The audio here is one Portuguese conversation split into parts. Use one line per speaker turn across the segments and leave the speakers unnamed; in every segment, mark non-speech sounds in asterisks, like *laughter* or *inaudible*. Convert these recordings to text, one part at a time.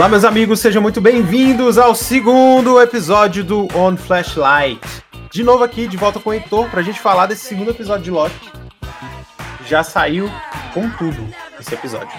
Olá, meus amigos, sejam muito bem-vindos ao segundo episódio do On Flashlight. De novo aqui, de volta com o Heitor, pra gente falar desse segundo episódio de Loki. Já saiu com tudo esse episódio.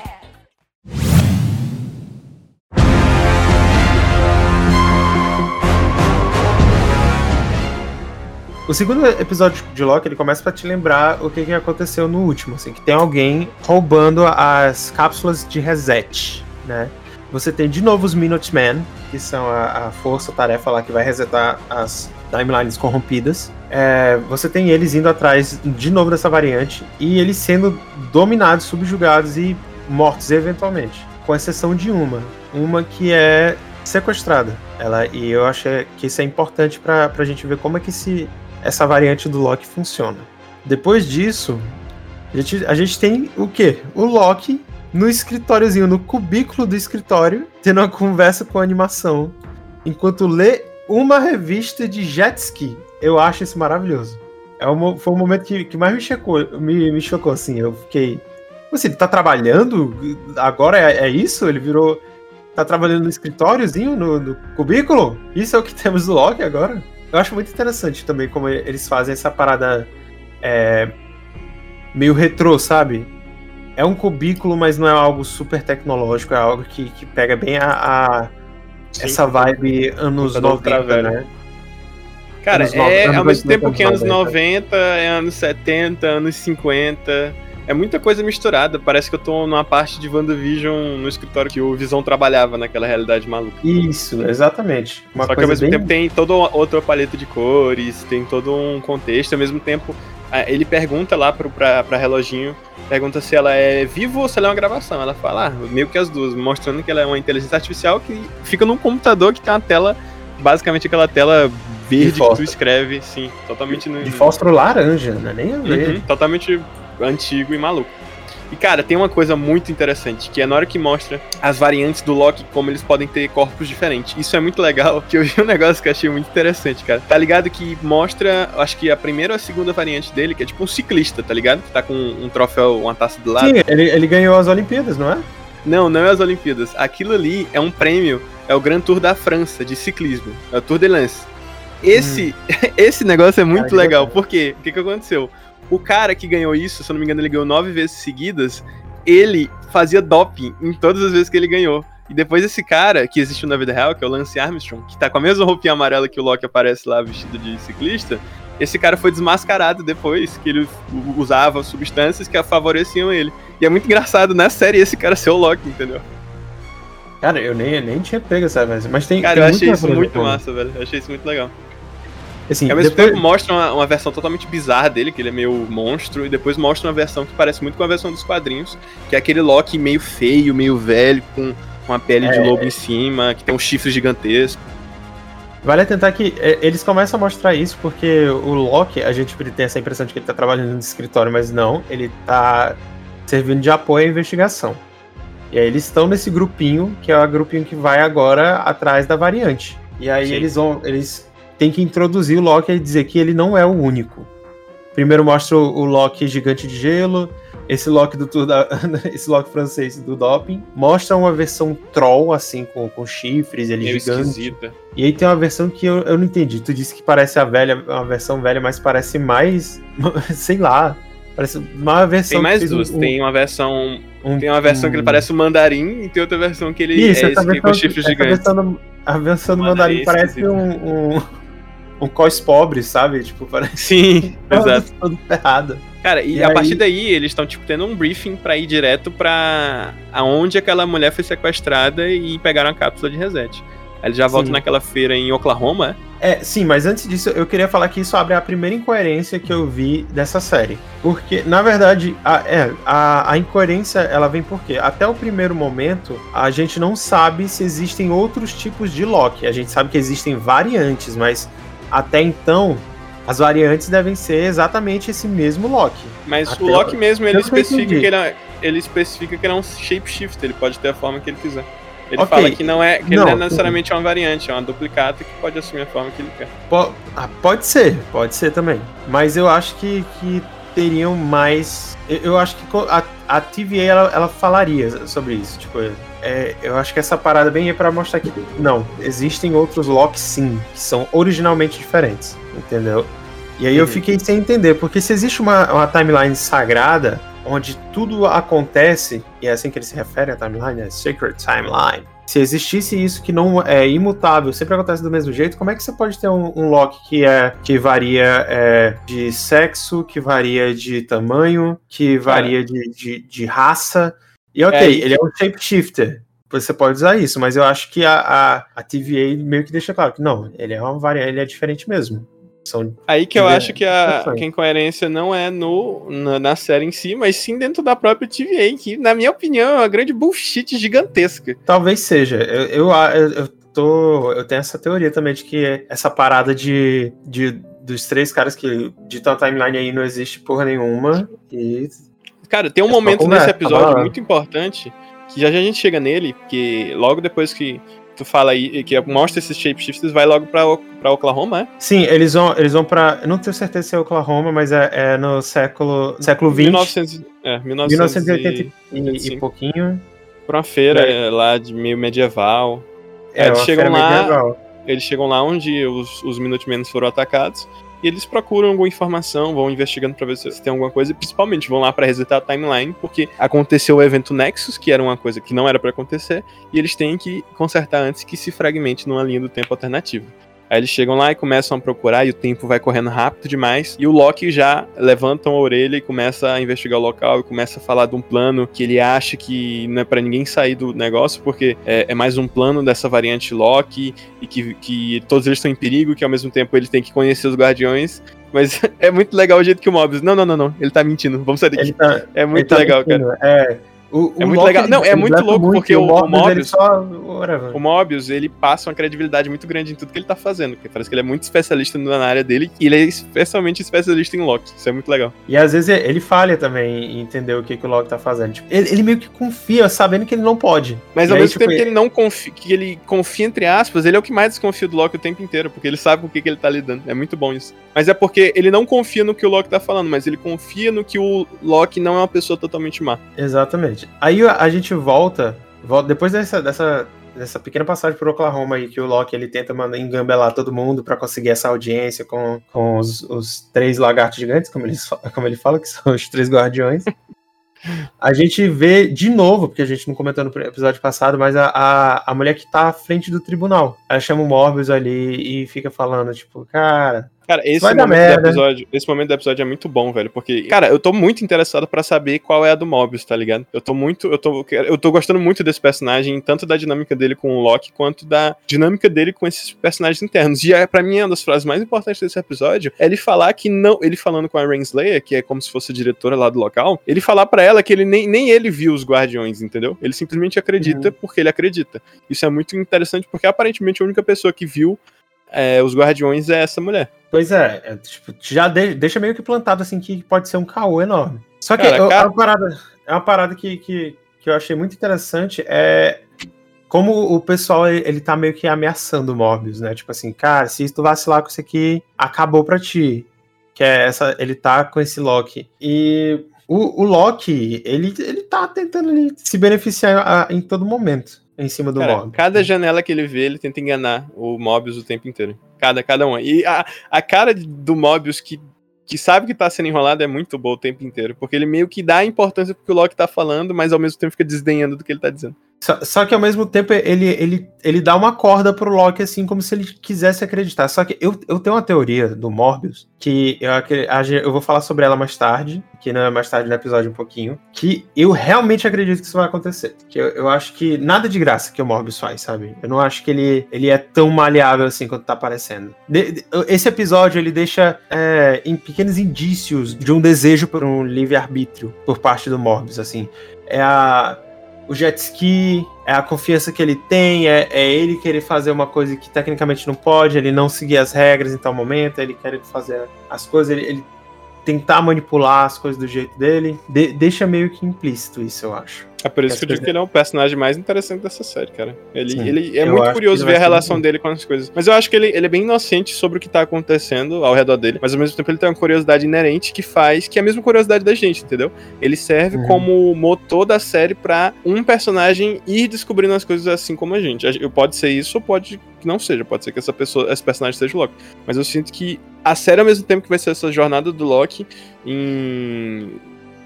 O segundo episódio de Loki, ele começa para te lembrar o que, que aconteceu no último, assim, que tem alguém roubando as cápsulas de reset, né? Você tem de novo os Minutemen, que são a, a força-tarefa lá que vai resetar as timelines corrompidas. É, você tem eles indo atrás de novo dessa variante e eles sendo dominados, subjugados e mortos eventualmente. Com exceção de uma. Uma que é sequestrada. Ela, e eu acho que isso é importante para a gente ver como é que esse, essa variante do Loki funciona. Depois disso, a gente, a gente tem o quê? O Loki no escritóriozinho, no cubículo do escritório, tendo uma conversa com a animação, enquanto lê uma revista de jet ski. Eu acho isso maravilhoso. É um, foi o momento que, que mais me chocou, me, me chocou, assim. Eu fiquei. Você, ele tá trabalhando? Agora é, é isso? Ele virou. Tá trabalhando no escritóriozinho, no, no, cubículo? Isso é o que *laughs* temos do Loki agora? Eu acho muito interessante também como eles fazem essa parada é, meio retrô, sabe? É um cubículo, mas não é algo super tecnológico, é algo que, que pega bem a, a Sim, essa vibe anos 90, né?
Cara, anos é ao mesmo tempo que anos 90, é anos 70, anos 50. É muita coisa misturada. Parece que eu tô numa parte de WandaVision no escritório que o Visão trabalhava naquela realidade maluca.
Isso, exatamente.
Uma Só que ao mesmo bem... tempo tem toda outra paleta de cores, tem todo um contexto, ao mesmo tempo ele pergunta lá pro, pra, pra reloginho, pergunta se ela é viva ou se ela é uma gravação. Ela fala, ah, meio que as duas, mostrando que ela é uma inteligência artificial que fica num computador que tem uma tela, basicamente aquela tela verde que tu escreve, sim, totalmente
no. De fósforo laranja, né? Nem a. Uhum,
totalmente antigo e maluco. E cara, tem uma coisa muito interessante, que é na hora que mostra as variantes do Loki, como eles podem ter corpos diferentes. Isso é muito legal, *laughs* que eu vi um negócio que eu achei muito interessante, cara. Tá ligado que mostra, acho que a primeira ou a segunda variante dele, que é tipo um ciclista, tá ligado? Que tá com um troféu, uma taça do lado. Sim,
ele, ele ganhou as Olimpíadas, não é?
Não, não é as Olimpíadas. Aquilo ali é um prêmio, é o Grand Tour da França de ciclismo, é o Tour de Lens. Esse, hum. *laughs* esse negócio é muito Cara, legal, porque o que, que aconteceu? O cara que ganhou isso, se eu não me engano, ele ganhou nove vezes seguidas. Ele fazia doping em todas as vezes que ele ganhou. E depois esse cara, que existiu na vida real, que é o Lance Armstrong, que tá com a mesma roupinha amarela que o Loki aparece lá vestido de ciclista, esse cara foi desmascarado depois, que ele usava substâncias que favoreciam ele. E é muito engraçado na série esse cara ser o Loki, entendeu?
Cara, eu nem, nem tinha pego essa vez, mas tem.
Cara, tem eu achei isso muito massa, velho. Eu achei isso muito legal. Assim, ao mesmo depois... tempo mostra uma, uma, versão totalmente bizarra dele, que ele é meio monstro, e depois mostra uma versão que parece muito com a versão dos quadrinhos, que é aquele Loki meio feio, meio velho, com uma pele é... de lobo em cima, que tem um chifre gigantesco.
Vale tentar que é, eles começam a mostrar isso porque o Loki, a gente tem essa impressão de que ele tá trabalhando no escritório, mas não, ele tá servindo de apoio à investigação. E aí eles estão nesse grupinho, que é o grupinho que vai agora atrás da variante. E aí Sim. eles vão, eles tem que introduzir o Loki e dizer que ele não é o único. Primeiro mostra o Loki gigante de gelo, esse Loki do da, *laughs* esse Loki francês do doping. Mostra uma versão troll, assim, com, com chifres, ele é gigante. Esquisita. E aí tem uma versão que eu, eu não entendi. Tu disse que parece a velha, uma versão velha, mas parece mais. *laughs* sei lá. Parece uma versão.
Tem mais duas. Um, tem uma versão. Um, tem uma versão um... que ele parece um mandarim e tem outra versão que ele
Isso, é esse com chifres gigantes. Versão, a versão do mandarim, mandarim parece um, um cos pobre, sabe? Tipo, parece.
Sim, *laughs* exato. Todo ferrado. Cara, e, e a aí... partir daí eles estão, tipo, tendo um briefing para ir direto pra aonde aquela mulher foi sequestrada e pegaram a cápsula de reset. Aí eles já sim. voltam naquela feira em Oklahoma,
é? É, sim, mas antes disso, eu queria falar que isso abre a primeira incoerência que eu vi dessa série. Porque, na verdade, a, é, a, a incoerência, ela vem porque até o primeiro momento, a gente não sabe se existem outros tipos de Loki. A gente sabe que existem variantes, mas até então, as variantes devem ser exatamente esse mesmo Loki.
Mas Até o Loki mesmo, ele especifica, que ele, é, ele especifica que ele é um shapeshifter, ele pode ter a forma que ele quiser. Ele okay. fala que não é que não, não é necessariamente uma variante, é uma duplicata que pode assumir a forma que ele quer.
ah, pode ser, pode ser também. Mas eu acho que, que teriam mais. Eu acho que a, TVA ela, ela falaria sobre isso. Tipo, é, eu acho que essa parada bem é para mostrar que não, existem outros locks sim, que são originalmente diferentes, entendeu? E aí eu fiquei sem entender, porque se existe uma, uma timeline sagrada, onde tudo acontece, e é assim que ele se refere à timeline, é Sacred Timeline. Se existisse isso que não é imutável, sempre acontece do mesmo jeito, como é que você pode ter um, um Loki que é que varia é, de sexo, que varia de tamanho, que varia de, de, de, raça? E ok, é, ele é um shapeshifter. Você pode usar isso, mas eu acho que a, a, a TVA meio que deixa claro que não, ele é uma variante, ele é diferente mesmo.
São Aí que eu acho que a, que a incoerência não é no, na, na, série em si, mas sim dentro da própria TVA, que, na minha opinião, é uma grande bullshit gigantesca.
Talvez seja. Eu, eu, eu, tô. Eu tenho essa teoria também de que essa parada de, de dos três caras que ditam a timeline aí não existe porra nenhuma. E.
Cara, tem um é momento nesse episódio muito importante que já, já a gente chega nele, porque logo depois que tu fala aí, que mostra esses shapeshifters, vai logo pra, pra Oklahoma, é?
Sim, eles vão, eles vão pra. Não tenho certeza se é Oklahoma, mas é, é no século, século 20. 1900, é, 1980 e, e pouquinho.
Pra uma feira é. lá de meio medieval. É, eles chegam lá. Medieval. Eles chegam lá onde os, os Minutemen foram atacados. E eles procuram alguma informação, vão investigando para ver se tem alguma coisa, e principalmente vão lá para resetar a timeline, porque aconteceu o evento Nexus, que era uma coisa que não era para acontecer, e eles têm que consertar antes que se fragmente numa linha do tempo alternativa. Aí eles chegam lá e começam a procurar, e o tempo vai correndo rápido demais. E o Loki já levanta a orelha e começa a investigar o local e começa a falar de um plano que ele acha que não é para ninguém sair do negócio, porque é, é, mais um plano dessa variante Loki e que, que todos eles estão em perigo, que ao mesmo tempo ele tem que conhecer os Guardiões. Mas *laughs* é muito legal o jeito que o Mobius. Não, não, não, não. Ele tá mentindo. Vamos sair daqui. Tá, é muito tá legal, mentindo. cara. É. O, é muito Loki, legal. Não, é muito louco muito, porque o, o Mobius. O Mobius, ele passa uma credibilidade muito grande em tudo que ele tá fazendo. Porque parece que ele é muito especialista na área dele e ele é especialmente especialista em Loki. Isso é muito legal.
E às vezes ele falha também em entender o que, que o Loki tá fazendo. Tipo, ele, ele, meio que confia, sabendo que ele não pode.
Mas e ao aí, mesmo tipo, tempo que ele não confia, que ele confia, entre aspas, ele é o que mais desconfia do Loki o tempo inteiro, porque ele sabe com o que, que ele tá lidando. É muito bom isso. Mas é porque ele não confia no que o Loki tá falando, mas ele confia no que o Loki não é uma pessoa totalmente má.
Exatamente. Aí a gente volta, volta depois dessa, dessa, dessa pequena passagem por Oklahoma aí, que o Loki ele tenta mandar engambelar todo mundo para conseguir essa audiência com, com os, os, três lagartos gigantes, como ele, como ele fala, que são os três guardiões. A gente vê de novo, porque a gente não comentou no episódio passado, mas a, a, a mulher que tá à frente do tribunal. Ela chama o Morbius ali e fica falando, tipo, cara,
Cara, esse momento, do episódio, esse momento do episódio é muito bom, velho. Porque, cara, eu tô muito interessado para saber qual é a do Mobius, tá ligado? Eu tô muito. Eu tô, eu tô gostando muito desse personagem, tanto da dinâmica dele com o Loki, quanto da dinâmica dele com esses personagens internos. E é, pra mim, uma das frases mais importantes desse episódio é ele falar que não. Ele falando com a Renslayer, que é como se fosse a diretora lá do local, ele falar para ela que ele nem, nem ele viu os guardiões, entendeu? Ele simplesmente acredita uhum. porque ele acredita. Isso é muito interessante, porque aparentemente a única pessoa que viu é, os guardiões é essa mulher.
Pois é, é tipo, já de, deixa meio que plantado assim que pode ser um caô enorme. Só que cara, eu, cara... É, uma parada, é uma parada que, que, que eu achei muito interessante é como o pessoal ele tá meio que ameaçando o Morbius, né? Tipo assim, cara, se tu vacilar com isso aqui, acabou pra ti. Que é essa, ele tá com esse Loki. E o, o Loki, ele, ele tá tentando ali, se beneficiar a, em todo momento em cima do
Cara,
Mobius.
Cada janela que ele vê, ele tenta enganar o Mobius o tempo inteiro. Cada, cada um. E a, a cara do Mobius que, que sabe que tá sendo enrolado é muito boa o tempo inteiro. Porque ele meio que dá importância pro que o Loki tá falando, mas ao mesmo tempo fica desdenhando do que ele tá dizendo.
Só, só, que ao mesmo tempo ele, ele, ele dá uma corda pro Loki, assim, como se ele quisesse acreditar. Só que eu, eu tenho uma teoria do Morbius, que eu, eu vou falar sobre ela mais tarde, que não é mais tarde no episódio um pouquinho, que eu realmente acredito que isso vai acontecer. Que eu, eu acho que nada de graça que o Morbius faz, sabe? Eu não acho que ele, ele é tão maleável assim quanto tá parecendo. De, de, esse episódio ele deixa é, em pequenos indícios de um desejo por um livre-arbítrio por parte do Morbius, assim. É a o jet ski, é a confiança que ele tem, é, é, ele querer fazer uma coisa que tecnicamente não pode, ele não seguir as regras em tal momento, ele quer fazer as coisas, ele, ele tentar manipular as coisas do jeito dele. De, deixa meio que implícito isso, eu acho.
É por isso que eu digo que ele é o personagem mais interessante dessa série, cara. Ele, ele é muito curioso ver a relação dele com as coisas. Mas eu acho que ele, ele é bem inocente sobre o que tá acontecendo ao redor dele. Mas ao mesmo tempo ele tem uma curiosidade inerente que faz, que é a mesma curiosidade da gente, entendeu? Ele serve uhum. como motor da série pra um personagem ir descobrindo as coisas assim como a gente. Pode ser isso ou pode que não seja. Pode ser que essa pessoa, esse personagem seja o Loki. Mas eu sinto que a série, ao mesmo tempo que vai ser essa jornada do Loki em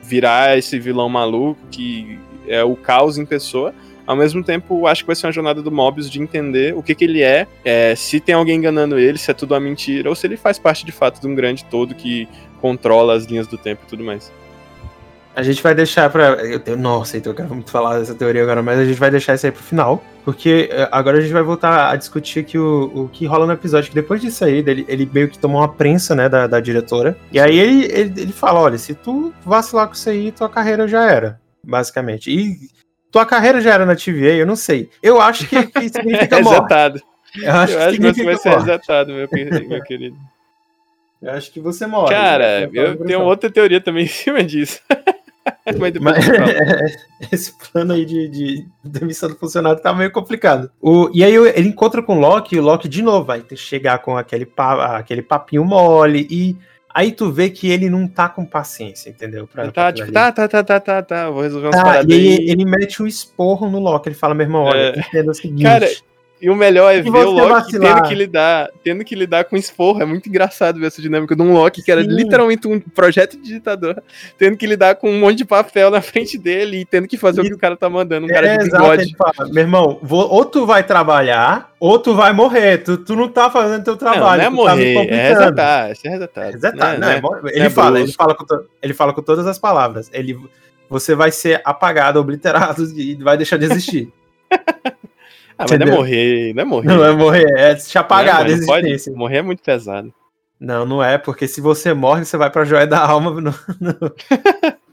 virar esse vilão maluco que é o caos em pessoa. Ao mesmo tempo, acho que vai ser uma jornada do Mobius de entender o que, que ele é, é, se tem alguém enganando ele, se é tudo uma mentira, ou se ele faz parte de fato de um grande todo que controla as linhas do tempo e tudo mais.
A gente vai deixar pra. Eu tenho... Nossa, então eu quero muito falar dessa teoria agora, mas a gente vai deixar isso aí pro final. Porque é, agora a gente vai voltar a discutir aqui o, o que rola no episódio. Que depois disso aí, ele, ele meio que tomou uma prensa, né, da, da diretora. E aí ele, ele, ele fala: olha, se tu vacilar com isso aí, tua carreira já era basicamente. E tua carreira já era na TVA, eu não sei. Eu acho que, que *laughs* significa morte.
Resetado. Eu acho, eu que, acho que você vai ser resetado, meu, meu querido.
Eu acho que você morre.
Cara, eu tenho outra teoria também *laughs* em cima disso.
Mas, Mas *laughs* esse plano aí de, de demissão do funcionário tá meio complicado. O, e aí ele encontra com o Loki, e o Loki de novo vai ter que chegar com aquele, pa, aquele papinho mole e Aí tu vê que ele não tá com paciência, entendeu?
Pra, tá, tipo, tá, tá, tá, tá, tá, tá, vou resolver umas
tá, paradas. E aí, ele mete um esporro no Loki, ele fala, meu irmão, olha, é... o seguinte. Cara,
e o melhor é ver o Loki vacilar. tendo que, lidar, tendo que lidar com esporro. É muito engraçado ver essa dinâmica de um Loki que era Sim. literalmente um projeto de ditador, tendo que lidar com um monte de papel na frente dele e tendo que fazer e... o que o cara tá mandando. Um cara é, de bigode.
Exato, meu irmão, vou, ou tu vai trabalhar, ou tu vai morrer. Tu, tu não tá fazendo teu trabalho.
Não, não é morrer, tá é resetar. É resetar
não, é, não, é, ele, é fala, ele, fala com ele fala com todas as palavras. Ele, você vai ser apagado, obliterado *laughs* e vai deixar de existir. *laughs*
Ah, mas não é morrer, não é morrer.
Não é morrer, é se apagar
não, é, pode, Morrer é muito pesado.
Não, não é, porque se você morre, você vai pra joia da alma *laughs* no, no,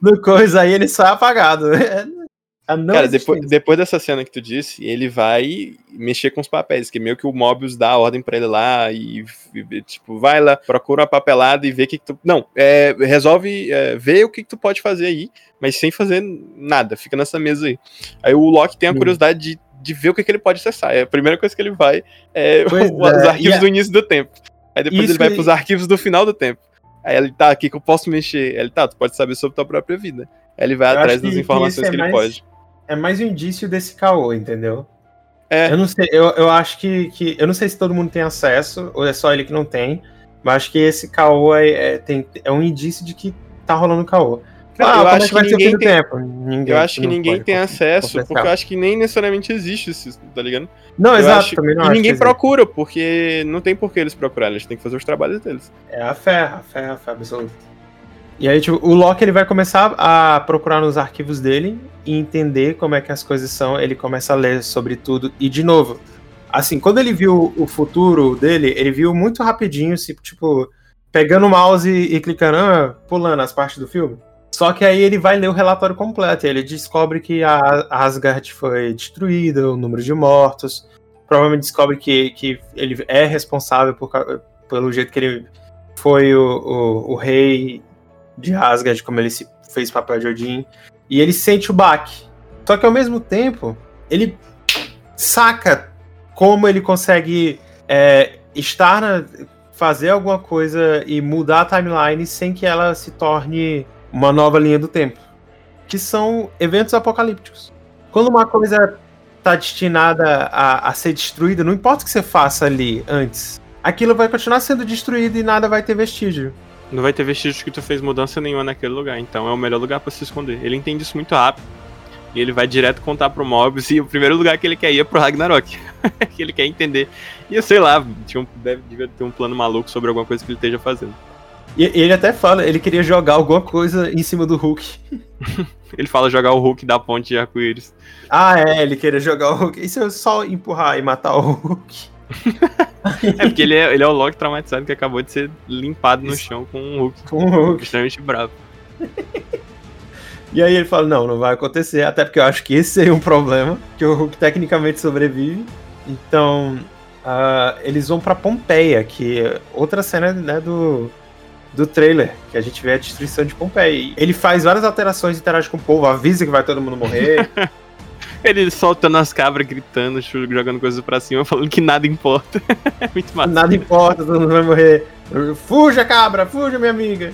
no coisa aí, ele sai apagado. *laughs* É,
é Cara, depois, depois dessa cena que tu disse, ele vai mexer com os papéis, que meio que o Mobius dá a ordem pra ele lá e, e tipo, vai lá, procura uma papelada e vê o que, que tu. Não, é, resolve é, ver o que, que tu pode fazer aí, mas sem fazer nada, fica nessa mesa aí. Aí o Loki tem a curiosidade de de ver o que, que ele pode acessar. É a primeira coisa que ele vai é *laughs* os é, arquivos do início do tempo. Aí depois ele vai para os arquivos do final do tempo. Aí ele tá aqui que eu posso mexer. Ele tá, tu pode saber sobre tua própria vida. Aí ele vai eu atrás das informações que, que é ele mais, pode.
É mais um indício desse caô, entendeu? É. Eu não sei, eu, eu acho que, que. Eu não sei se todo mundo tem acesso, ou é só ele que não tem. Mas acho que esse caô é, é, tem, é um indício de que tá rolando caô.
Cara, ah, eu, acho que ninguém tem, ninguém, eu acho que ninguém tem acesso, porque eu acho que nem necessariamente existe isso, tá ligado?
Não, eu exato, acho, também não
E ninguém procura, porque não tem por que eles procurarem, eles têm que fazer os trabalhos deles.
É a fé, a fé, a fé absoluta. E aí, tipo, o Loki ele vai começar a procurar nos arquivos dele e entender como é que as coisas são. Ele começa a ler sobre tudo. E, de novo, assim, quando ele viu o futuro dele, ele viu muito rapidinho, tipo, pegando o mouse e, e clicando, ah, pulando as partes do filme. Só que aí ele vai ler o relatório completo. ele descobre que a Asgard foi destruída, o número de mortos. Provavelmente descobre que, que ele é responsável por, pelo jeito que ele foi o, o, o, rei de Asgard, como ele se fez papel de Odin. E ele sente o baque. Só que ao mesmo tempo, ele saca como ele consegue é, estar na, fazer alguma coisa e mudar a timeline sem que ela se torne uma nova linha do tempo, que são eventos apocalípticos. Quando uma coisa está destinada a, a, ser destruída, não importa o que você faça ali antes, aquilo vai continuar sendo destruído e nada vai ter vestígio.
Não vai ter vestígio que tu fez mudança nenhuma naquele lugar, então é o melhor lugar para se esconder. Ele entende isso muito rápido. E ele vai direto contar pro Mobius e o primeiro lugar que ele quer ir é pro Ragnarok. *laughs* que ele quer entender. E eu sei lá, tinha um, deve, devia ter um plano maluco sobre alguma coisa que ele esteja fazendo.
E ele até fala, ele queria jogar alguma coisa em cima do Hulk. *laughs*
ele fala jogar o Hulk da ponte de arco-íris.
Ah, é, ele queria jogar o Hulk. E se eu só empurrar e matar o Hulk? *laughs*
é porque ele é, ele é o Loki traumatizado que acabou de ser limpado no chão com um Hulk.
Com um Hulk.
Extremamente bravo.
e aí ele fala, não, não vai acontecer, até porque eu acho que esse seria um problema, que o Hulk tecnicamente sobrevive. Então, uh, eles vão para Pompeia, que é outra cena né, do, do trailer, que a gente vê a destruição de Pompeia. Ele faz várias alterações, interage com o povo, avisa que vai todo mundo morrer. *laughs*
Ele soltando as cabras, gritando, jogando coisas pra cima, falando que nada importa. *laughs* é muito massa.
Nada importa, todo mundo vai morrer. Fuja, cabra, fuja, minha amiga.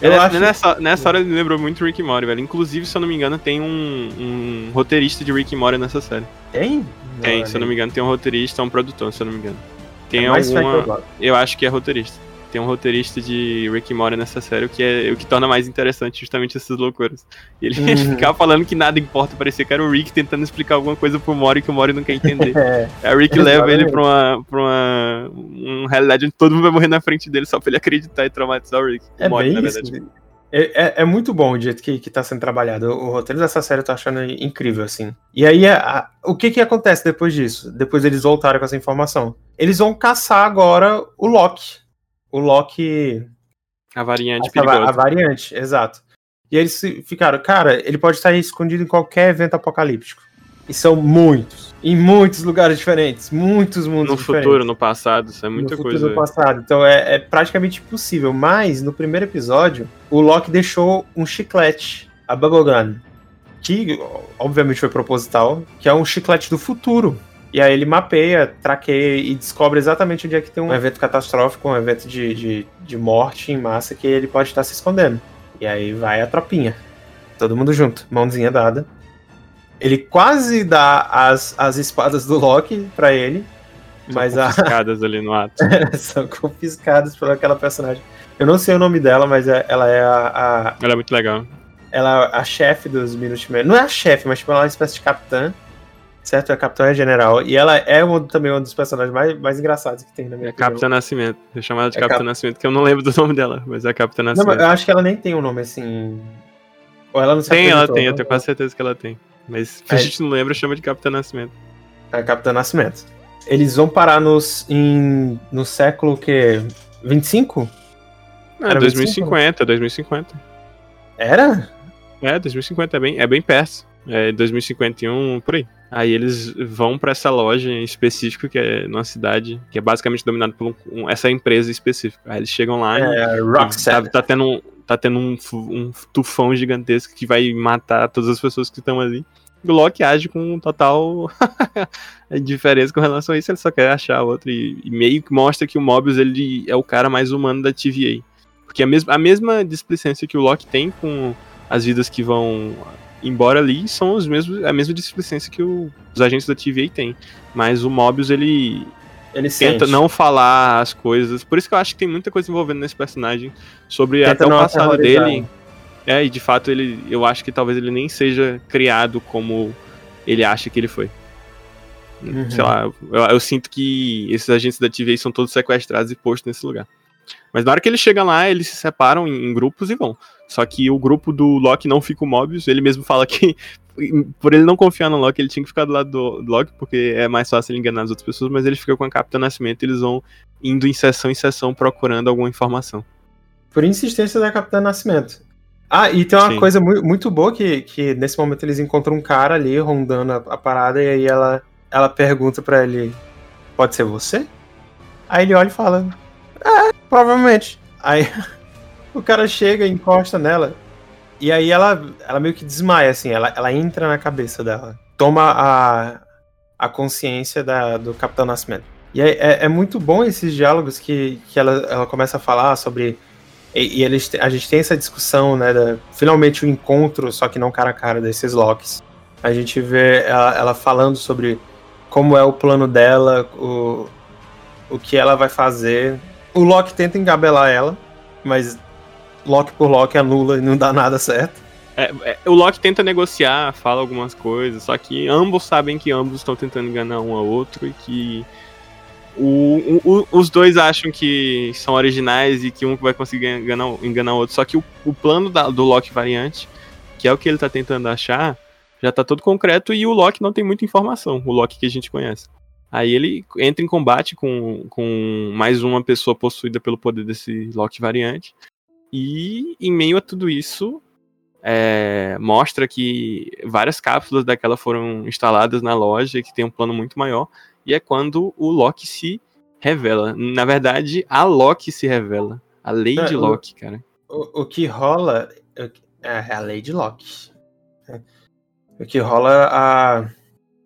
Eu acho... nessa, nessa hora ele lembrou muito Rick e Morty, velho. Inclusive, se eu não me engano, tem um, um roteirista de Rick e Morty nessa série.
Tem?
Tem, não, se eu não me engano, tem um roteirista, um produtor, se eu não me engano. Tem é alguma. Eu acho que é roteirista tem um roteirista de Rick e Morty nessa série, o que é o que torna mais interessante justamente essas loucuras. E ele, *laughs* uhum. ficava falando que nada importa, parecia que era o Rick tentando explicar alguma coisa pro Morty que o Morty não quer entender. *laughs* é, a Rick leva ele pra uma, pra uma, uma realidade onde todo mundo vai morrer na frente dele só pra ele acreditar e traumatizar o Rick.
É o bem na verdade. Isso. É, é, é, muito bom o jeito que, que tá sendo trabalhado. O, o roteiro dessa série eu tô achando incrível, assim. E aí, a, a, o que que acontece depois disso? Depois eles voltaram com essa informação. Eles vão caçar agora o Loki o Loki.
A variante
a, perigosa. A variante, exato. E eles ficaram, cara, ele pode estar escondido em qualquer evento apocalíptico. E são muitos. Em muitos lugares diferentes. Muitos mundos
no
diferentes.
No futuro, no passado, isso é muita
no
coisa.
No passado. Então é, é, praticamente impossível. Mas, no primeiro episódio, o Loki deixou um chiclete, a Bubblegum. Que, obviamente, foi proposital. Que é um chiclete do futuro. E aí ele mapeia, traqueia e descobre exatamente onde é que tem um evento catastrófico, um evento de, de, de morte em massa que ele pode estar se escondendo. E aí vai a tropinha. Todo mundo junto, mãozinha dada. Ele quase dá as, as espadas do Loki para ele.
São
mas
confiscadas
a...
ali no ato. *laughs*
São confiscadas por aquela personagem. Eu não sei o nome dela, mas é, ela é a, a...
Ela é muito legal.
Ela é a chefe dos Minutemen. Não é a chefe, mas tipo, ela é uma espécie de capitã certo? É a Capitã General. E ela é um, também um dos personagens mais, mais engraçados que tem na minha
É Capitã Nascimento. Eu chamo ela de é Capitã Cap... Nascimento, que eu não lembro do *laughs* nome dela, mas é a Capitã Nascimento.
Não, eu acho que ela nem tem um nome assim. Ou ela não se
Tem, ela tem, eu tenho quase certeza que ela tem. Mas se é. a gente não lembra, chama de Capitã Nascimento.
É Capitã Nascimento. Eles vão parar nos, em, no século que 25?
É, Era 2050, 25? 2050.
Era?
É, 2050 é bem, é bem perto. É 2051, por aí. Aí eles vão para essa loja em específico, que é numa cidade que é basicamente dominada por um, essa empresa específica. Aí eles chegam lá
é,
e. Tá, tá, tendo, um, tá tendo um, um tufão gigantesco que vai matar todas as pessoas que estão ali. O Loki age com total *laughs* diferença com relação a isso, ele só quer achar outro. E, e, meio que mostra que o Mobius ele é o cara mais humano da TVA. Porque a, mes a mesma displicência que o Loki tem com as vidas que vão embora ali são os mesmos, a mesma displicência que o, os agentes da TVA têm. Mas o Mobius, ele.
Ele
tenta
sente.
não falar as coisas. Por isso que eu acho que tem muita coisa envolvendo nesse personagem. Sobre tenta até o passado dele. É, e de fato ele. Eu acho que talvez ele nem seja criado como ele acha que ele foi. Uhum. Sei lá, eu, eu, sinto que esses agentes da TVA são todos sequestrados e postos nesse lugar. Mas na hora que ele chega lá, eles se separam em, em grupos e vão. Só que o grupo do Loki não fica o Mobius, ele mesmo fala que *laughs* por ele não confiar no Loki, ele tinha que ficar do lado do, Loki, porque é mais fácil ele enganar as outras pessoas, mas ele fica com a Capitã Nascimento e eles vão indo em sessão em sessão procurando alguma informação.
Por insistência da Capitã Nascimento. Ah, e tem uma Sim. coisa muito, muito boa que, que nesse momento eles encontram um cara ali rondando a, a parada e aí ela, ela pergunta para ele: Pode ser você? Aí ele olha e fala: É, provavelmente. Aí *laughs* o cara chega, encosta nela. E aí ela, ela meio que desmaia, assim, ela, ela entra na cabeça dela. Toma a, a consciência da, do Capitão Nascimento. E é, é, é, muito bom esses diálogos que, que ela, ela começa a falar sobre. E, e eles, a gente tem essa discussão, né? Da, finalmente o encontro, só que não cara a cara, desses Locks. A gente vê ela, ela falando sobre como é o plano dela, o, o que ela vai fazer. O Loki tenta engabelar ela, mas Loki por Loki anula e não dá nada certo.
É, é, o Loki tenta negociar, fala algumas coisas, só que ambos sabem que ambos estão tentando enganar um ao outro e que o, o, os dois acham que são originais e que um vai conseguir enganar, enganar o outro. Só que o, o plano da, do Loki variante, que é o que ele tá tentando achar, já tá todo concreto e o Loki não tem muita informação, o Loki que a gente conhece. Aí ele entra em combate com, com mais uma pessoa possuída pelo poder desse Loki variante. E em meio a tudo isso, é, mostra que várias cápsulas daquela foram instaladas na loja, que tem um plano muito maior, e é quando o Loki se revela. Na verdade, a Loki se revela. A Lady
É,
Locke, cara.
O, o que rola. É é a Lady Locke. É. O que rola a,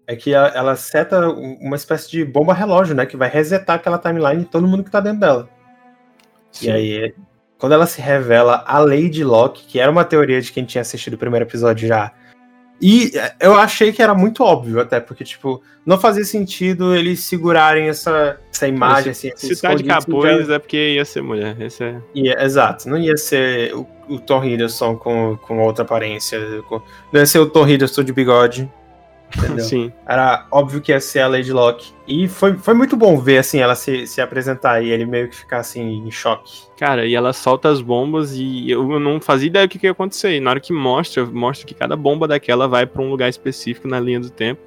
é que a- ela seta um- uma espécie de bomba relógio, né? Que vai resetar aquela timeline de todo mundo que tá dentro dela.
Sim.
E aí, quando ela se revela a Lady Locke, que era uma teoria de quem tinha assistido o primeiro episódio já. E é, eu achei que era muito óbvio, até, porque, tipo, não fazia sentido eles segurarem essa, essa imagem, assim.
Se tá de capuz é porque ia ser mulher. Esse é...
Ia- exato, não ia ser o, o Tom Hiddleston com, com outra aparência. com- não ia ser o Tom Hiddleston de bigode. Entendeu?
Sim.
Era óbvio que ia ser a Lady Locke. E foi, foi muito bom ver assim ela se, se apresentar e ele meio que ficar assim em choque.
Cara, e ela solta as bombas e eu não fazia ideia do que, que ia acontecer. E na hora que mostra, mostra que cada bomba daquela vai pra um lugar específico na linha do tempo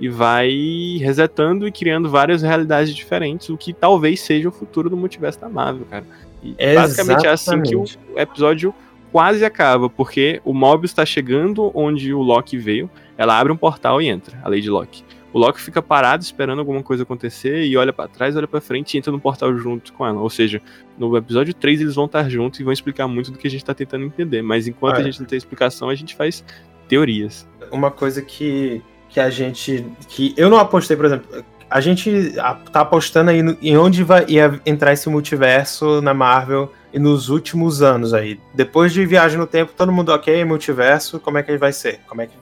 e vai resetando e criando várias realidades diferentes, o que talvez seja o futuro do multiverso da Marvel, cara. E basicamente é assim que o episódio quase acaba, porque o Mobius tá chegando onde o Loki veio, ela abre um portal e entra, a Lady Loki. O Loki fica parado esperando alguma coisa acontecer e olha pra trás, olha pra frente e entra no portal junto com ela. Ou seja, no episódio 3 eles vão estar juntos e vão explicar muito do que a gente tá tentando entender. Mas enquanto
É.
a gente não tem explicação, a gente faz teorias.
Uma coisa que, que a gente. que eu não apostei, por exemplo. A gente tá apostando aí no- em onde vai, ia entrar esse multiverso na Marvel e nos últimos anos aí. Depois de Viagem no Tempo, todo mundo, ok, multiverso, como é que ele vai ser? Como é que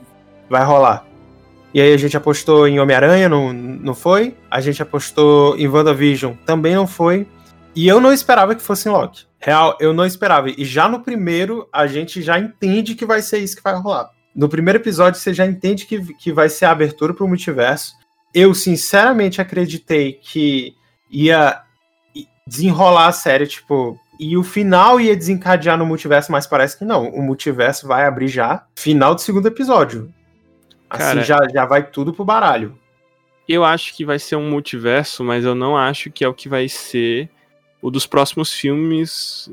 vai rolar? E aí a gente apostou em Homem-Aranha, não, não foi. A gente apostou em WandaVision, também não foi. E eu não esperava que fosse em Loki. Real, eu não esperava. E já no primeiro, a gente já entende que vai ser isso que vai rolar. No primeiro episódio, você já entende que, que vai ser a abertura pro multiverso. Eu, sinceramente, acreditei que ia desenrolar a série, tipo. E o final ia desencadear no multiverso, mas parece que não. O multiverso vai abrir já. Final do segundo episódio. Assim,
Cara,
já, já vai tudo pro baralho.
Eu acho que vai ser um multiverso, mas eu não acho que é o que vai ser o dos próximos filmes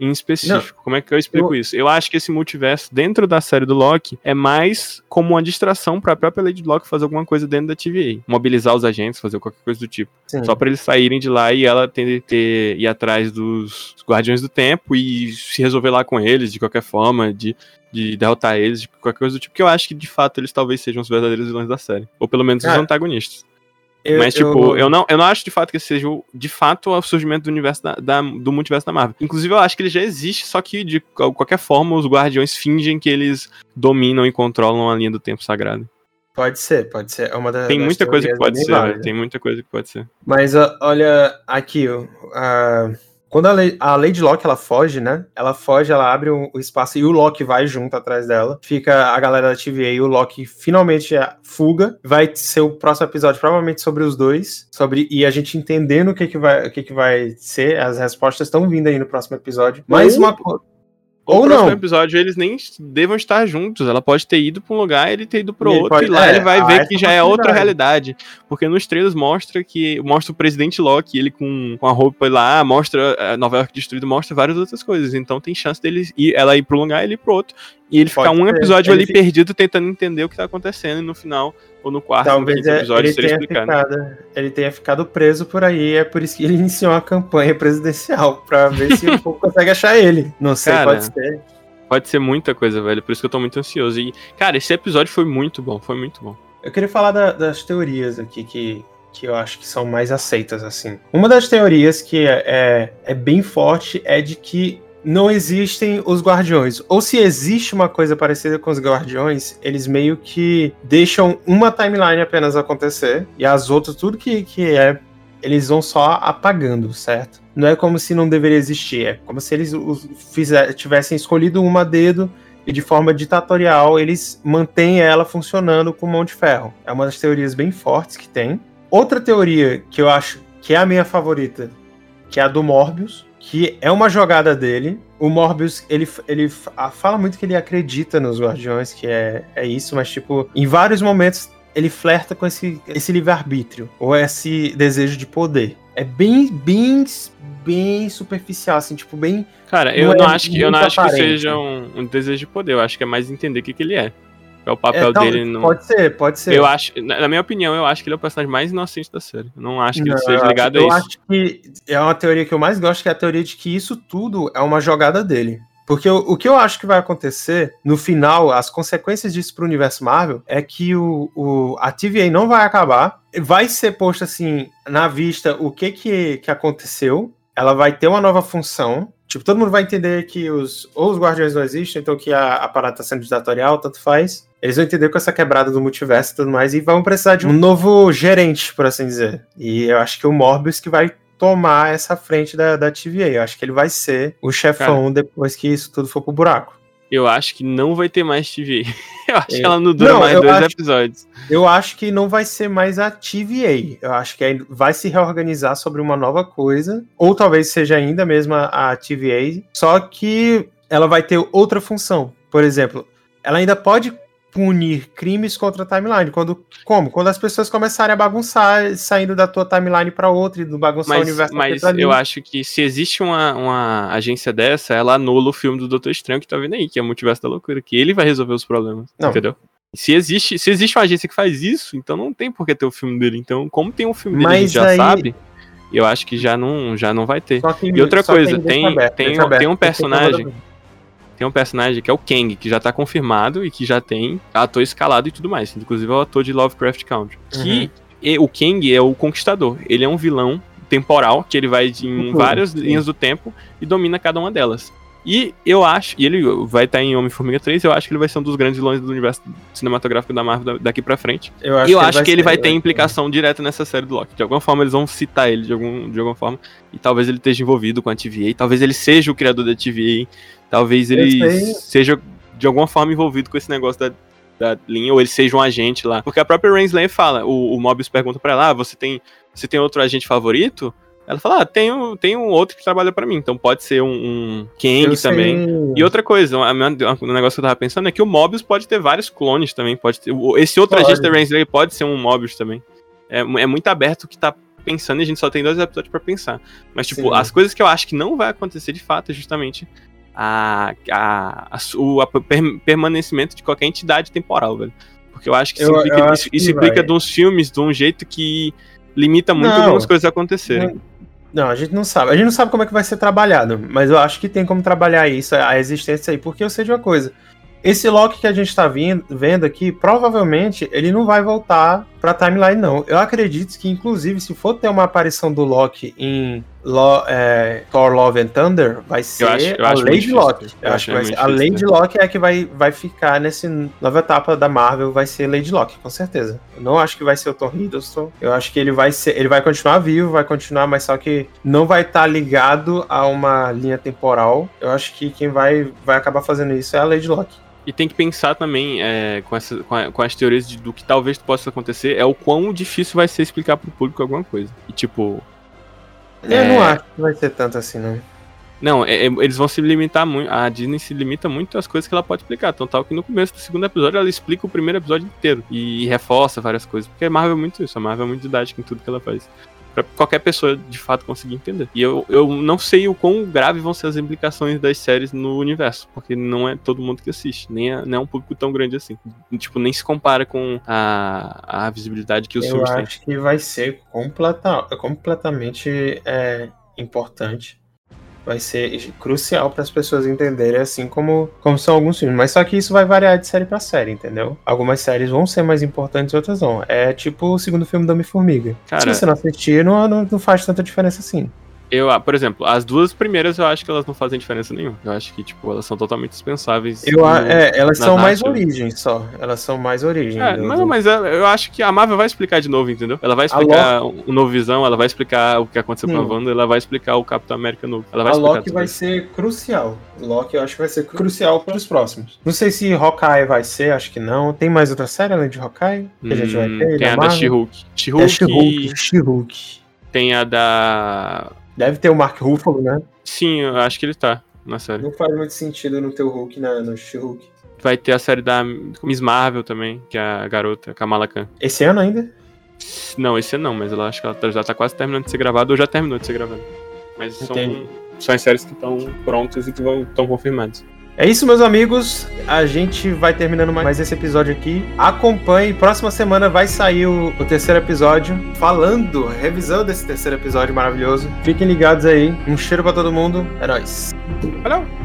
em específico. Como é que eu explico isso? Eu acho que esse multiverso dentro da série do Loki é mais como uma distração para a própria Lady Locke fazer alguma coisa dentro da TVA, mobilizar os agentes, fazer qualquer coisa do tipo.
Sim.
Só para eles saírem de lá e ela ter, ter ir atrás dos Guardiões do Tempo e se resolver lá com eles de qualquer forma, de, de derrotar eles, de qualquer coisa do tipo, que eu acho que de fato eles talvez sejam os verdadeiros vilões da série. Ou pelo menos os
Cara,
antagonistas.
Eu-
Mas, tipo, eu... não, eu não acho de fato que esse seja o, de fato o surgimento do universo da, da- do multiverso da Marvel. Inclusive, eu acho que ele já existe, só que de qual- qualquer forma os guardiões fingem que eles dominam e controlam a linha do tempo sagrado.
Pode ser, pode ser. É uma da-
Tem
das
muita coisa que pode ser. Tem muita coisa que pode ser.
Mas olha aqui, a- quando a, Le- a Lady Locke ela foge, né? Ela foge, ela abre o, o espaço e o Loki vai junto atrás dela. Fica a galera da TVA e o Loki finalmente é, fuga. Vai ser o próximo episódio provavelmente sobre os dois, sobre e a gente entendendo o que que vai, o que que vai ser. As respostas estão vindo aí no próximo episódio.
Ou-
uma co-
Ou
não.
episódio eles nem devam estar juntos. Ela pode ter ido pra um lugar, ele ter ido pro
ele
outro,
pode-
e lá
é,
ele vai
há
ver que já é outra realidade. Porque nos trailers mostra que. Mostra o presidente Loki, ele com, com a roupa lá, mostra a Nova York destruída, mostra várias outras coisas. Então tem chance dele ir, ela ir pra um lugar e ele ir pro outro. E ele ficar
Pode
um
ser.
episódio
Ele
ali
fica-
perdido tentando entender o que tá acontecendo e no final, ou no quarto,
talvez
no quinto
é-
episódio,
ele
seria explicado.
ficado, ele tenha ficado preso por aí. É por isso que ele *laughs* iniciou uma campanha presidencial pra ver se o *laughs* povo consegue achar ele. Não sei,
Cara,
pode ser.
Pode ser muita coisa, velho. Por isso que eu tô muito ansioso. E, cara, esse episódio foi muito bom, foi muito bom.
Eu queria falar da- das teorias aqui que, que eu acho que são mais aceitas, assim. Uma das teorias que é, é, é bem forte é de que não existem os guardiões. Ou se existe uma coisa parecida com os guardiões, eles meio que deixam uma timeline apenas acontecer e as outras, tudo que, que é, eles vão só apagando, certo? Não é como se não deveria existir, é como se eles fizer- tivessem escolhido uma dedo e de forma ditatorial eles mantêm ela funcionando com mão de ferro. É uma das teorias bem fortes que tem. Outra teoria que eu acho que é a minha favorita, que é a do Morbius, que é uma jogada dele. O Morbius, ele, ele fa- fala muito que ele acredita nos Guardiões, que é, é isso, mas tipo, em vários momentos ele flerta com esse, esse livre-arbítrio, ou esse desejo de poder. É bem, bem, bem superficial, assim, tipo, bem
Cara, eu
Não
não,
é
acho que, eu não acho que seja um, um desejo de poder. Eu acho que é mais entender o que, que ele é. É o papel
então,
dele. No...
Pode ser, pode ser.
Eu acho, na minha opinião, eu acho que ele é o personagem mais inocente da série. Eu não acho que
Não,
ele seja
eu
ligado a
Eu
isso.
acho que é uma teoria que eu mais gosto, que é a teoria de que isso tudo é uma jogada dele. Porque o, o que eu acho que vai acontecer, no final, as consequências disso pro universo Marvel, é que o, o, a TVA não vai acabar. Vai ser posto assim, na vista, o que que, que aconteceu. Ela vai ter uma nova função. Tipo, todo mundo vai entender que os, ou os Guardiões não existem, então que a, a parada tá sendo ditatorial, tanto faz. Eles vão entender com essa quebrada do multiverso e tudo mais, e vão precisar de um novo gerente, por assim dizer. E eu acho que o Morbius que vai tomar essa frente da, da TVA. Eu acho que ele vai ser o chefão depois que isso tudo for pro buraco.
Eu acho que não vai ter mais TV. *laughs* Eu acho que ela não dura
Não,
mais dois
acho-
episódios.
Eu acho que não vai ser mais a TVA. Eu acho que vai se reorganizar sobre uma nova coisa. Ou talvez seja ainda mesmo a a TVA. Só que ela vai ter outra função. Por exemplo, ela ainda pode punir crimes contra a timeline. Quando, como? Quando as pessoas começarem a bagunçar, saindo da tua timeline pra outra e do bagunçar o
Mas,
universo
mas eu acho que se existe uma, uma agência dessa, ela anula o filme do Doutor Estranho que tá vendo aí, que é o Multiverso da Loucura, que ele vai resolver os problemas.
Não.
Entendeu? Se existe, se existe uma agência que faz isso, então não tem por que ter o filme dele. Então, como tem um filme dele, a gente
Mas
já
aí-
sabe, eu acho que já não, já não vai ter.
Que-
E outra coisa, tem-
aberto,
tem-
aberto,
tem um personagem Tem um personagem que é o Kang, que já tá confirmado e que já tem ator escalado e tudo mais. Inclusive é o ator de Lovecraft Country.
Uhum.
Que e- o Kang é o conquistador. Ele é um vilão temporal, que ele vai em
Tudo,
várias linhas do tempo e domina cada uma delas. E eu acho, e ele vai estar em Homem-Formiga 3, eu acho que ele vai ser um dos grandes vilões do universo cinematográfico da Marvel da- daqui pra frente.
Eu
E eu acho que ele vai ter implicação direta nessa série do Loki. De alguma forma eles vão citar ele de, algum, de alguma forma. E talvez ele esteja envolvido com a TVA. Talvez ele seja o criador da TVA. Talvez ele seja de alguma forma envolvido com esse negócio da, da linha. Ou ele seja um agente lá. Porque a própria Renslayer fala. O, o Mobius pergunta pra ela: ah, você tem, você tem outro agente favorito? Ela fala: ah, tem, um- tem um outro que trabalha pra mim. Então pode ser um, um Kang
sei-
também. E outra coisa, um, negócio que eu tava pensando é que o Mobius pode ter vários clones também. Pode ter, esse outro
Pode.
agente da Renslayer pode ser um Mobius também. É, é muito aberto o que tá pensando e a gente só tem dois episódios pra pensar. Mas, tipo,
Sim.
as coisas que eu acho que não vai acontecer de fato é justamente a, a, a, o a per- permanecimento de qualquer entidade temporal, velho. Porque eu acho que isso
Eu-
implica,
eu
isso,
que
isso implica de uns filmes de um jeito que limita muito
Não.
algumas coisas acontecerem.
Não, a gente não sabe. A gente não sabe como é que vai ser trabalhado, mas eu acho que tem como trabalhar isso, a existência aí, porque eu sei de uma coisa. Esse Loki que a gente tá vindo- vendo aqui, provavelmente ele não vai voltar pra timeline, não. Eu acredito que, inclusive, se for ter uma aparição do Loki em Lo- é, Thor Love and Thunder, vai ser
acho- eu
a Lady
difícil,
Loki. Eu,
Eu
acho que vai ser, a
difícil,
Lady
né?
Loki é a que vai, vai ficar nessa nova etapa da Marvel, vai ser Lady Loki, com certeza. Eu não acho que vai ser o Thor Hiddleston. Eu acho que ele vai ser, ele vai continuar vivo, vai continuar, mas só que não vai estar ligado a uma linha temporal. Eu acho que quem vai, vai acabar fazendo isso é a Lady Loki.
E tem que pensar também é, com, essa, com, a- com as teorias de- do que talvez possa acontecer, é o quão difícil vai ser explicar pro público alguma coisa. E tipo,
Eu
É.
não acho que vai ser tanto assim, não.
Não, é- é- eles vão se limitar muito. A Disney se limita muito às coisas que ela pode explicar. Então, tal que no começo do segundo episódio ela explica o primeiro episódio inteiro e reforça várias coisas. Porque a Marvel é muito isso. A Marvel é muito didática em tudo que ela faz. Pra qualquer pessoa de fato conseguir entender. E eu, eu não sei o quão grave vão ser as implicações das séries no universo. Porque não é todo mundo que assiste. Nem é, não é um público tão grande assim. Tipo, nem se compara com a, a visibilidade que os
Eu
filmes têm.
acho que vai ser completa, completamente é, importante. Vai ser crucial para as pessoas entenderem, assim como, como são alguns filmes. Mas só que isso vai variar de série para série, entendeu? Algumas séries vão ser mais importantes, outras não. É tipo o segundo filme do Homem-Formiga. Se você não assistir, não, não, não faz tanta diferença assim.
Eu, ah, por exemplo, as duas primeiras eu acho que elas não fazem diferença nenhuma. Eu acho que, tipo, elas são totalmente dispensáveis.
Eu, a-
no-
é, elas são mais origens só. Elas são mais origens.
É,
do-
mas, mas eu, eu acho que a Marvel vai explicar de novo, entendeu? Ela vai explicar o novo Visão, ela vai explicar o que aconteceu com a
Sim.
Wanda, ela vai explicar o Capitão América novo. Ela vai
a
explicar
Loki vai
isso.
ser crucial. Loki eu acho que vai ser crucial para os próximos. Não sei se Hawkeye vai ser, acho que não. Tem mais outra série além de Hawkeye que a gente vai
Hum,
ter?
tem a da.
É
She-Hulk,
She-Hulk. She-Hulk.
tem a da...
Deve ter o Mark Ruffalo, né?
Sim, eu acho que ele tá na série.
Não faz muito sentido no teu Hulk na, no She-Hulk.
Vai ter a série da Miss Marvel também, que é a garota, Kamala Khan.
Esse ano ainda?
Não, esse não, mas eu acho que ela tá- já tá quase terminando de ser gravada ou já terminou de ser gravada. Mas são, são as séries que estão prontas e que estão confirmadas.
É isso, meus amigos. A gente vai terminando mais esse episódio aqui. Acompanhe. Próxima semana vai sair o, o terceiro episódio. Falando, revisando esse terceiro episódio maravilhoso. Fiquem ligados aí. Um cheiro para todo mundo. É nóis.
Valeu!